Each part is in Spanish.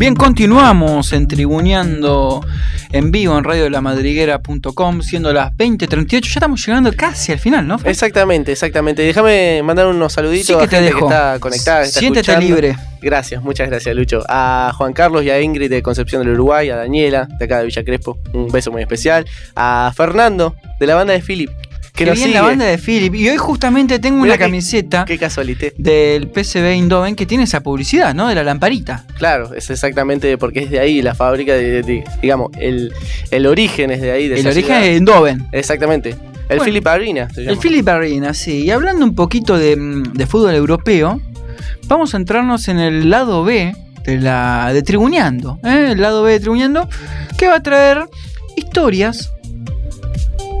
Bien, continuamos en Tribuneando en vivo en radiolamadriguera.com, siendo las 20.38. Ya estamos llegando casi al final, ¿no? Exactamente, exactamente. Déjame mandar unos saluditos Sí que a te gente dejo. que está conectada. que está Siéntete escuchando. libre. Gracias, muchas gracias, Lucho. A Juan Carlos y a Ingrid de Concepción del Uruguay, a Daniela de acá de Villa Crespo, un beso muy especial. A Fernando de la banda de Philip, que bien sigue. la banda de Philip. Y hoy justamente tengo Mirá una camiseta Qué casualité. del PCB Eindhoven que tiene esa publicidad, ¿no? De la lamparita. Claro, es exactamente porque es de ahí la fábrica, de, de- digamos, el, el origen es de ahí. De El origen ciudad. es de Eindhoven. Exactamente. El Bueno, Philip Arena se El llama. Philip Arena, sí. Y hablando un poquito de, mm, de fútbol europeo, vamos a entrarnos en el lado B de la de Tribuneando. ¿eh? El lado B de Tribuneando, que va a traer historias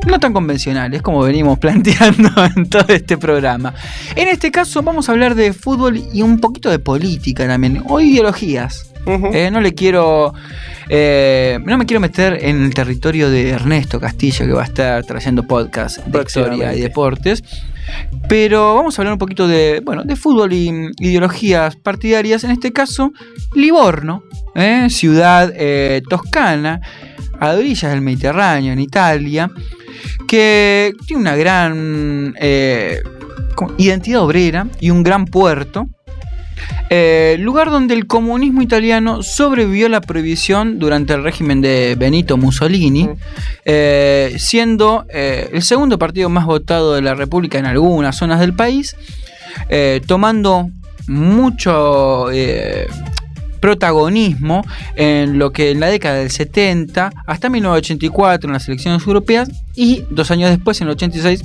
no tan convencionales como venimos planteando en todo este programa. En este caso vamos a hablar de fútbol y un poquito de política también, o ideologías. Eh, no le quiero. eh, no me quiero meter en el territorio de Ernesto Castillo, que va a estar trayendo podcast de historia y deportes. Pero vamos a hablar un poquito de, bueno, de fútbol y ideologías partidarias. En este caso, Livorno, eh, ciudad eh, toscana, a orillas del Mediterráneo, en Italia, que tiene una gran eh, identidad obrera y un gran puerto. Eh, lugar donde el comunismo italiano sobrevivió a la prohibición durante el régimen de Benito Mussolini, eh, siendo eh, el segundo partido más votado de la República en algunas zonas del país, tomando mucho protagonismo en lo que en la década del 70 hasta 1984 en las elecciones europeas y dos años después en el 86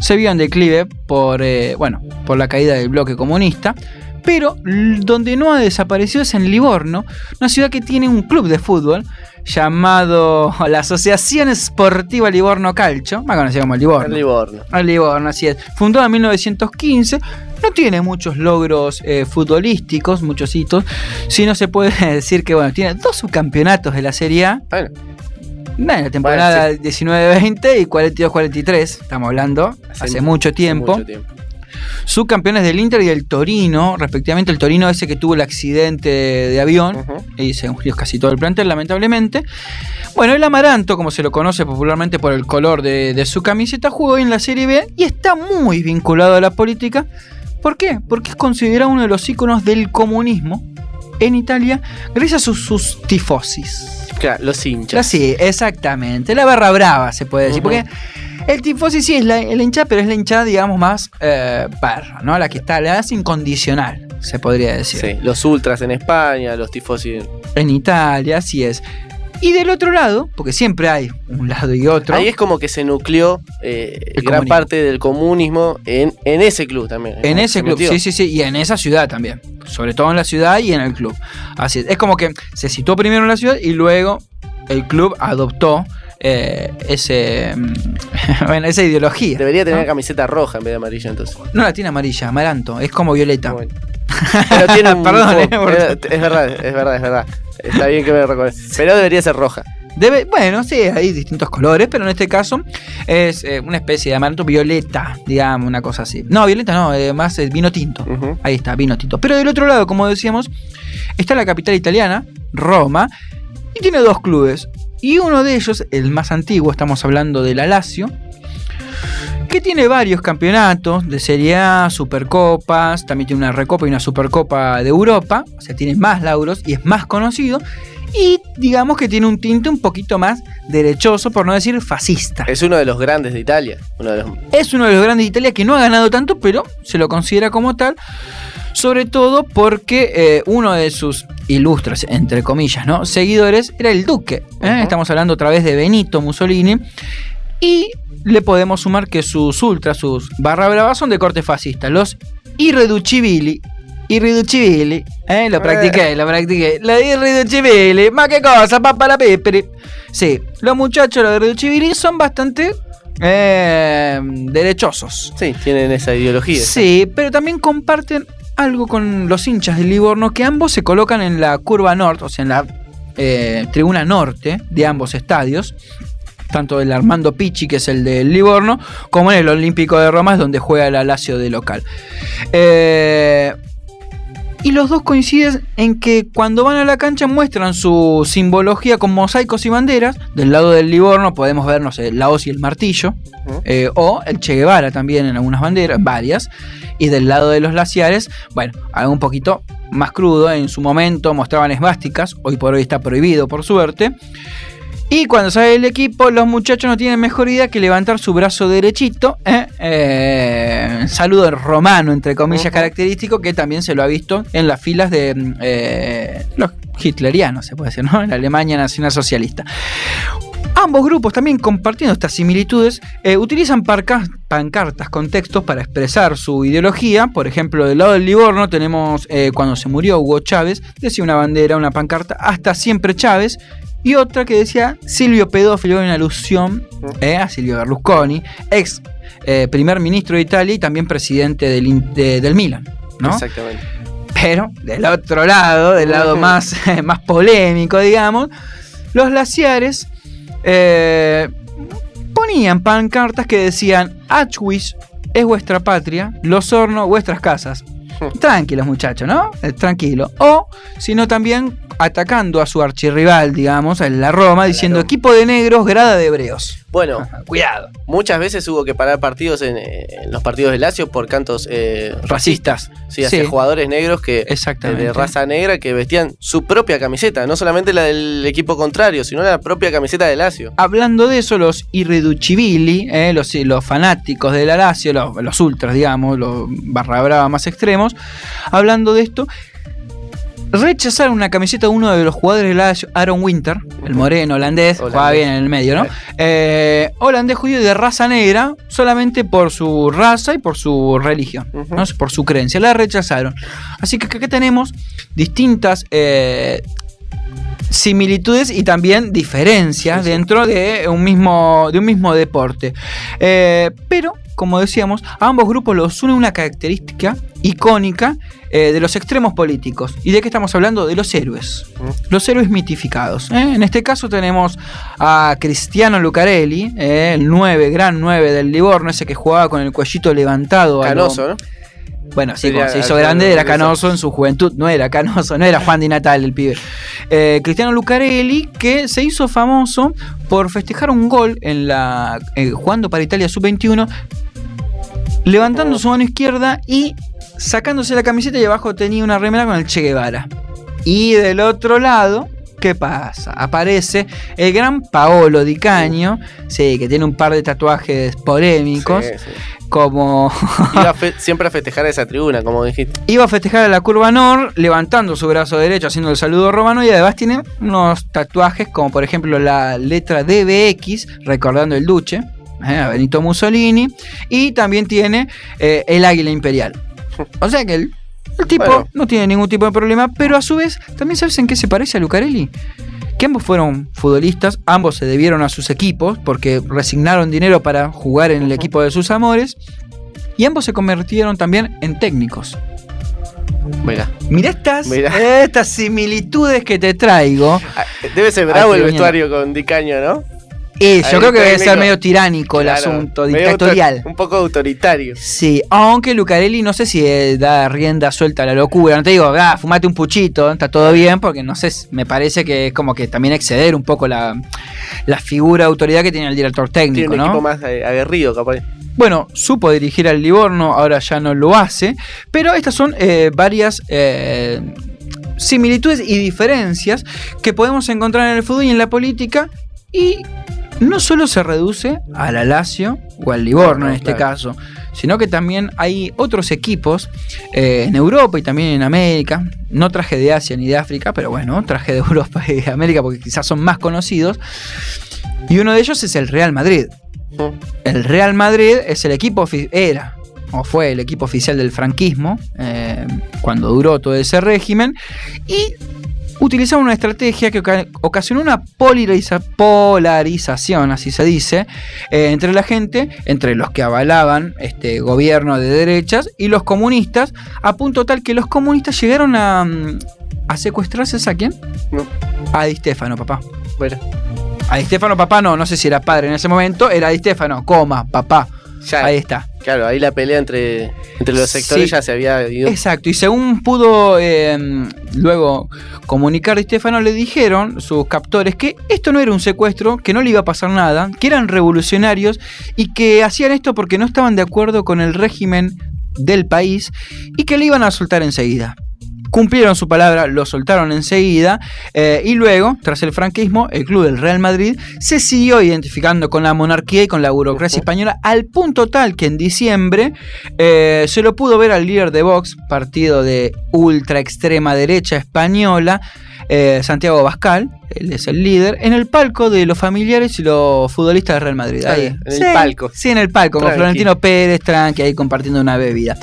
se vio en declive por eh, bueno por la caída del bloque comunista pero donde no ha desaparecido es en Livorno, una ciudad que tiene un club de fútbol llamado la Asociación Esportiva Livorno Calcio, más conocida como Livorno. El Livorno. Al Livorno, así es. Fundada en 1915, no tiene muchos logros eh, futbolísticos, muchos hitos, sino se puede decir que bueno, tiene dos subcampeonatos de la Serie A, Bueno, en la temporada Bueno, 19-20 y 42-43, estamos hablando, hace, mucho tiempo. mucho tiempo. Subcampeones del Inter y del Torino, respectivamente el Torino ese que tuvo el accidente de avión, y se murió casi todo el plantel, lamentablemente. Bueno, el Amaranto, como se lo conoce popularmente por el color de, de su camiseta, jugó en la Serie B y está muy vinculado a la política. ¿Por qué? Porque es considerado uno de los íconos del comunismo en Italia gracias a sus, sus tifosis. Claro, los hinchas. Sí, exactamente. La barra brava, se puede decir. Porque el tifosi sí es la, el hincha, pero es la hinchada, digamos, más eh, perra, ¿no? La que está, la es incondicional, se podría decir. Sí, los ultras en España, los tifosi. En Italia, así es. Y del otro lado, porque siempre hay un lado y otro. Ahí es como que se nucleó eh, gran comunismo. parte del comunismo en, en ese club también. En ¿no? ese Se club, metió. sí, sí, sí, y en esa ciudad también. Sobre todo en la ciudad y en el club. Así es. Es como que se situó primero en la ciudad y luego el club adoptó eh, ese, mm, bueno, esa ideología. Debería tener ¿no? camiseta roja en vez de amarilla entonces. No la tiene amarilla, amaranto, es como violeta. Bueno. Pero tiene un Perdón, foco. eh, es, es verdad, es verdad, es verdad. Está bien que me recuerdes. Pero debería ser roja. Debe, bueno, sí, hay distintos colores, pero en este caso es eh, una especie de amaranto violeta, digamos, una cosa así. No, violeta no, eh, más eh, vino tinto. Ahí está, vino tinto. Pero del otro lado, como decíamos, está la capital italiana, Roma, y tiene dos clubes. Y uno de ellos, el más antiguo, estamos hablando de la Lazio, que tiene varios campeonatos de Serie A, Supercopas, también tiene una Recopa y una Supercopa de Europa, o sea, tiene más lauros y es más conocido. Y digamos que tiene un tinte un poquito más derechoso, por no decir fascista. Es uno de los grandes de Italia. Uno de los. Es uno de los grandes de Italia que no ha ganado tanto, pero se lo considera como tal. Sobre todo porque eh, uno de sus ilustres, entre comillas, ¿no? seguidores era el duque. ¿eh? Estamos hablando otra vez de Benito Mussolini. Y le podemos sumar que sus ultras, sus barra brava, son de corte fascista. Los irreducibili. Irreducibili. ¿eh? Lo practiqué, lo practiqué. Los irreducibili. ¿Más qué cosa? Papá la pepere. Sí, los muchachos, los irreducibili, son bastante eh, derechosos. Sí, tienen esa ideología. Sí, pero también comparten algo con los hinchas del Livorno, que ambos se colocan en la curva norte, o sea, en la eh, tribuna norte de ambos estadios. Tanto el Armando Picci, que es el del Livorno, como en el Olímpico de Roma, es donde juega la Lazio de local. Eh, Y los dos coinciden en que cuando van a la cancha muestran su simbología con mosaicos y banderas. Del lado del Livorno podemos ver, no sé, la hoz y el martillo. Eh, o el Che Guevara también en algunas banderas, varias. Y del lado de los glaciares, bueno, algo un poquito más crudo. En su momento mostraban esvásticas, hoy por hoy está prohibido por suerte. Y cuando sale el equipo, los muchachos no tienen mejor idea que levantar su brazo derechito. ¿eh? Eh, saludo romano, entre comillas, característico, que también se lo ha visto en las filas de mm, eh, los hitlerianos, se puede decir, ¿no? En la Alemania Nacional Socialista. Ambos grupos, también compartiendo estas similitudes, eh, utilizan parca- pancartas con textos para expresar su ideología. Por ejemplo, del lado del Livorno tenemos eh, cuando se murió Hugo Chávez, decía una bandera, una pancarta, hasta siempre Chávez. Y otra que decía Silvio Pedófilo, en alusión eh, a Silvio Berlusconi, ex eh, primer ministro de Italia y también presidente del, de- del Milan. ¿no? Exactamente. Pero del otro lado, del lado más, más polémico, digamos, los glaciares eh, ponían pancartas que decían Auschwitz es vuestra patria, Los Hornos vuestras casas. Tranquilos muchachos, ¿no? Eh, Tranquilo. O, sino también atacando a su archirrival, digamos, a la Roma, diciendo Roma. equipo de negros, grada de hebreos. Bueno, Cuidado. muchas veces hubo que parar partidos en, eh, en los partidos de Lazio por cantos eh, Racistas. Sí, hacia jugadores negros que Exactamente. de raza negra que vestían su propia camiseta, no solamente la del equipo contrario, sino la propia camiseta de Lazio. Hablando de eso, los irreducibili, eh, los, los fanáticos de la Lazio, los, los ultras, digamos, los barra brava más extremos, hablando de esto, rechazaron una camiseta de uno de los jugadores de la Lazio, Aaron Winter, el moreno holandés, Holandés. jugaba bien en el medio, ¿no? Eh, holandés judío de raza negra, solamente por su raza y por su religión, Ujú. ¿no? por su creencia, la rechazaron. Así que acá tenemos distintas... eh, similitudes y también diferencias Sí, sí. dentro de un mismo, de un mismo deporte. Eh, pero, como decíamos, a ambos grupos los une una característica icónica eh, de los extremos políticos. ¿Y de qué estamos hablando? De los héroes. Ujú. Los héroes mitificados. ¿eh? En este caso tenemos a Cristiano Lucarelli, eh, el 9, gran 9 del Livorno, ese que jugaba con el cuellito levantado. a lo- Canoso, ¿no? bueno, sí, Sería cuando se hizo grande era Canoso. canoso en su juventud, no era canoso, no era Juan Di Natal el pibe. Eh, Cristiano Lucarelli, que se hizo famoso por festejar un gol en la eh, jugando para Italia sub-21, levantando Oh. su mano izquierda y sacándose la camiseta y abajo tenía una remera con el Che Guevara. Y del otro lado, ¿qué pasa? Aparece el gran Paolo Di Canio, sí, que tiene un par de tatuajes polémicos, Sí, sí. como Iba a siempre a festejar esa tribuna, como dijiste. Iba a festejar a la curva Nor, levantando su brazo derecho, haciendo el saludo romano, y además tiene unos tatuajes, como por ejemplo la letra DBX, recordando el Duce, eh, a Benito Mussolini, y también tiene eh, el águila imperial. O sea que el, el tipo Bueno. no tiene ningún tipo de problema, pero a su vez, ¿también sabes en qué se parece a Lucarelli? Que ambos fueron futbolistas, ambos se debieron a sus equipos porque resignaron dinero para jugar en el equipo de sus amores, y ambos se convirtieron también en técnicos. Mira. Mirá estas, Mirá. estas similitudes que te traigo. Ah, Debe ser bravo el vestuario con Dicaño, ¿no? Y yo creo que debe ser medio tiránico el asunto, dictatorial. un poco autoritario. Sí, aunque Lucarelli no sé si eh, da rienda suelta a la locura. No te digo, ah, fumate un puchito, está todo bien, porque no sé, me parece que es como que también exceder un poco la, la figura de autoridad que tiene el director Tiene técnico, un ¿no? equipo más eh, aguerrido, capaz. Bueno, supo dirigir al Livorno, ahora ya no lo hace, pero estas son eh, varias eh, similitudes y diferencias que podemos encontrar en el fútbol y en la política y no solo se reduce al Alacio o al Livorno No, en este claro. caso, sino que también hay otros equipos eh, en Europa y también en América. No traje de Asia ni de África, pero bueno, traje de Europa y de América porque quizás son más conocidos. Y uno de ellos es el Real Madrid. El Real Madrid es el equipo, era o fue el equipo oficial del franquismo eh, cuando duró todo ese régimen y utilizaron una estrategia que oca- ocasionó una polariza- polarización, así se dice, eh, entre la gente, entre los que avalaban este gobierno de derechas y los comunistas, a punto tal que los comunistas llegaron a, mm, a secuestrarse a quién? No. A Di Stefano, papá. Bueno, A Di Stefano, papá, no, no sé si era padre en ese momento, era Di Stefano, coma, papá. ya. Ahí está. Claro, ahí la pelea entre, entre los sectores Sí. ya se había ido. Exacto, y según pudo eh, luego comunicar Di Stefano, le dijeron sus captores que esto no era un secuestro, que no le iba a pasar nada, que eran revolucionarios y que hacían esto porque no estaban de acuerdo con el régimen del país y que le iban a soltar enseguida. Cumplieron su palabra, lo soltaron enseguida eh, y luego, tras el franquismo, el club del Real Madrid se siguió identificando con la monarquía y con la burocracia española al punto tal que en diciembre eh, se lo pudo ver al líder de Vox, partido de ultra extrema derecha española, eh, Santiago Bascal, él es el líder, en el palco de los familiares y los futbolistas del Real Madrid. Ah, Ahí. en el palco. Sí, en el palco, con. Florentino Pérez, tranqui, ahí compartiendo una bebida.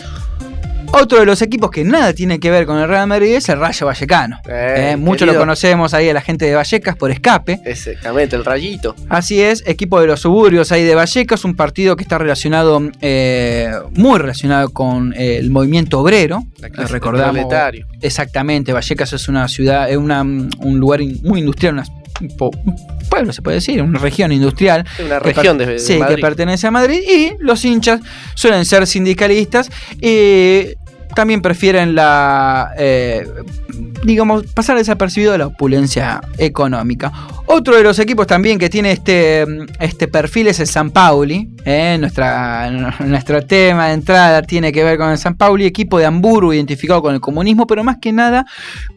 Otro de los equipos que nada tiene que ver con el Real Madrid es el Rayo Vallecano. Eh, Eh, muchos lo conocemos ahí a la gente de Vallecas por escape. Exactamente, el rayito. Así es, equipo de los suburbios ahí de Vallecas, un partido que está relacionado, eh, muy relacionado con el movimiento obrero. Recordamos proletario. exactamente, Vallecas es una ciudad, es una, un lugar muy industrial, una- un pueblo se puede decir, una región industrial una región de, de sí, Madrid. que pertenece a Madrid y los hinchas suelen ser sindicalistas también prefieren la, eh, digamos, pasar desapercibido de la opulencia económica. Otro de los equipos también que tiene este, este perfil es el San Pauli. ¿eh? Nuestro tema de entrada tiene que ver con el San Pauli, equipo de Hamburgo identificado con el comunismo, pero más que nada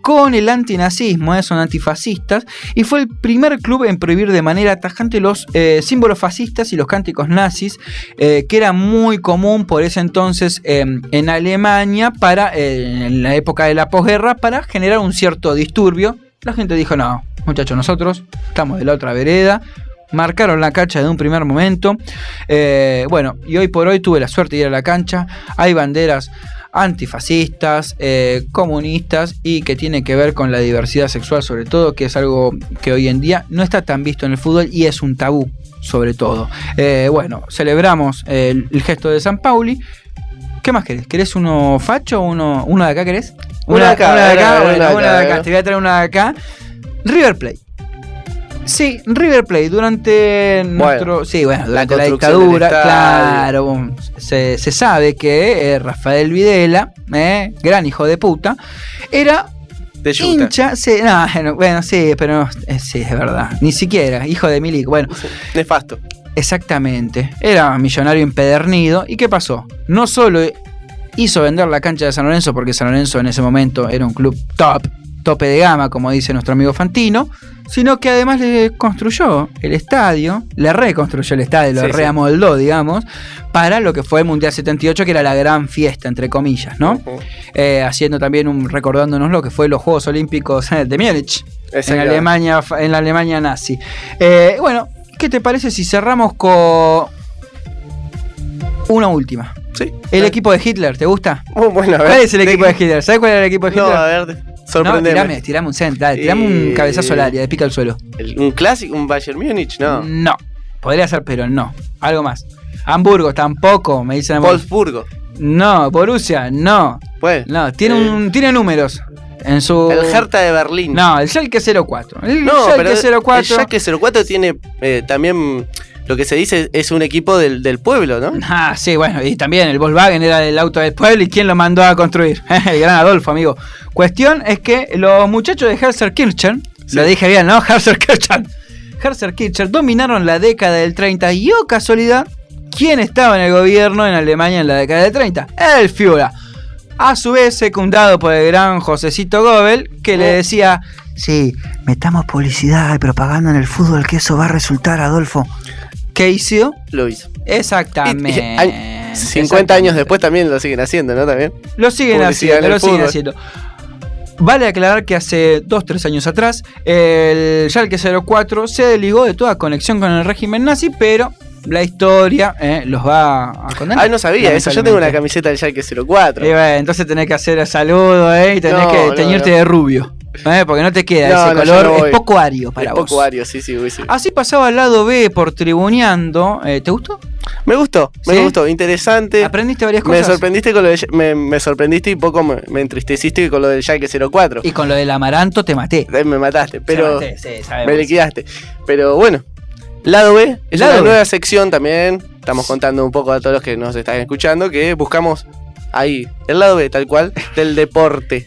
con el antinazismo, ¿eh? son antifascistas, y fue el primer club en prohibir de manera tajante los eh, símbolos fascistas y los cánticos nazis, eh, que era muy común por ese entonces eh, en Alemania, para, en la época de la posguerra, para generar un cierto disturbio. La gente dijo, no, muchachos, nosotros estamos de la otra vereda. Marcaron la cancha de un primer momento. Eh, bueno, y hoy por hoy tuve la suerte de ir a la cancha. Hay banderas antifascistas, eh, comunistas y que tiene que ver con la diversidad sexual sobre todo, que es algo que hoy en día no está tan visto en el fútbol y es un tabú sobre todo. Eh, bueno, celebramos el, el gesto de San Pauli. ¿Qué más querés? ¿Querés uno facho o uno, uno de acá querés? Uno de acá, una de acá, una de acá, una de acá. Te voy a traer una de acá. River Plate. Sí, River Plate durante nuestro. Sí, bueno, durante la, dictadura, claro. Se, se sabe que eh, Rafael Videla, eh, gran hijo de puta, era De hincha. Sí, no, bueno, sí, pero eh, sí, es verdad. Ni siquiera, hijo de Milico. Bueno, Nefasto. Exactamente. Era millonario empedernido. ¿Y qué pasó? No solo hizo vender la cancha de San Lorenzo, porque San Lorenzo en ese momento era un club top, tope de gama, como dice nuestro amigo Fantino, sino que además le construyó el estadio, le reconstruyó el estadio, lo Sí, sí. reamoldó, digamos, para lo que fue el Mundial 78, que era la gran fiesta, entre comillas, ¿no? Eh, haciendo también un, recordándonos lo que fue los Juegos Olímpicos de Múnich en. Alemania, en la Alemania nazi. Eh, bueno, ¿qué te parece si cerramos con una última? Sí. El equipo de Hitler, ¿te gusta? Muy bueno, a ver. ¿Cuál es el ¿De equipo de? Hitler? ¿Sabes cuál era el equipo de No, Hitler? a ver, No, sorprendeme. tirame, tirame un cent, dale, tirame un Eh, cabezazo al área, de pica al suelo. El- ¿Un clásico? ¿Un Bayern Múnich? No. No, podría ser, pero no. Algo más. Hamburgo tampoco, me dicen. Wolfsburgo. No, Borussia, no. Pues. No, tiene, Eh, un, tiene números en su. El Hertha de Berlín. No, el Schalke 04. El No, pero Schalke 04. el Schalke 04 tiene eh, también lo que se dice es un equipo del, del pueblo, ¿no? Ah, sí, bueno, y también el Volkswagen era el auto del pueblo y quién lo mandó a construir. el gran Adolfo, amigo. Cuestión es que los muchachos de Herzer Kirchen, Sí. lo dije bien, ¿no? Herzer Kirchen. Herzer Kirchen dominaron la década del 30 y, oh casualidad, ¿quién estaba en el gobierno en Alemania en la década del 30? El Führer. A su vez, secundado por el gran Josecito Gobel, que le Oh. decía: Sí, metamos publicidad y propaganda en el fútbol, que eso va a resultar, Adolfo. ¿Qué hizo? Lo hizo. Exactamente. Y- y hay 50 años después también lo siguen haciendo, ¿no? También. Lo siguen haciendo, lo siguen haciendo. Vale aclarar que hace 2-3 años atrás el Schalke 04 se desligó de toda conexión con el régimen nazi, pero la historia eh, los va a condenar. Ah, no sabía eso. Yo tengo una camiseta del Schalke 04. Y bueno, entonces tenés que hacer el saludo eh, y tenés No, que no, teñirte no. de rubio. Eh, porque no te queda No, ese no, color. no es poco ario para es vos. poco ario, sí, sí, sí. Así pasaba al lado B por tribuneando. eh, ¿Te gustó? Me gustó, me gustó, interesante. ¿Aprendiste varias Me cosas? sorprendiste con lo de, me, me sorprendiste y poco me, me entristeciste con lo del Schalke 04. Y con lo del amaranto te maté. Eh, Me mataste, pero maté, sí, me liquidaste. Pero bueno, lado B es Lado una B. nueva sección también. estamos contando un poco a todos los que nos están escuchando que buscamos ahí, el lado B, tal cual, del deporte.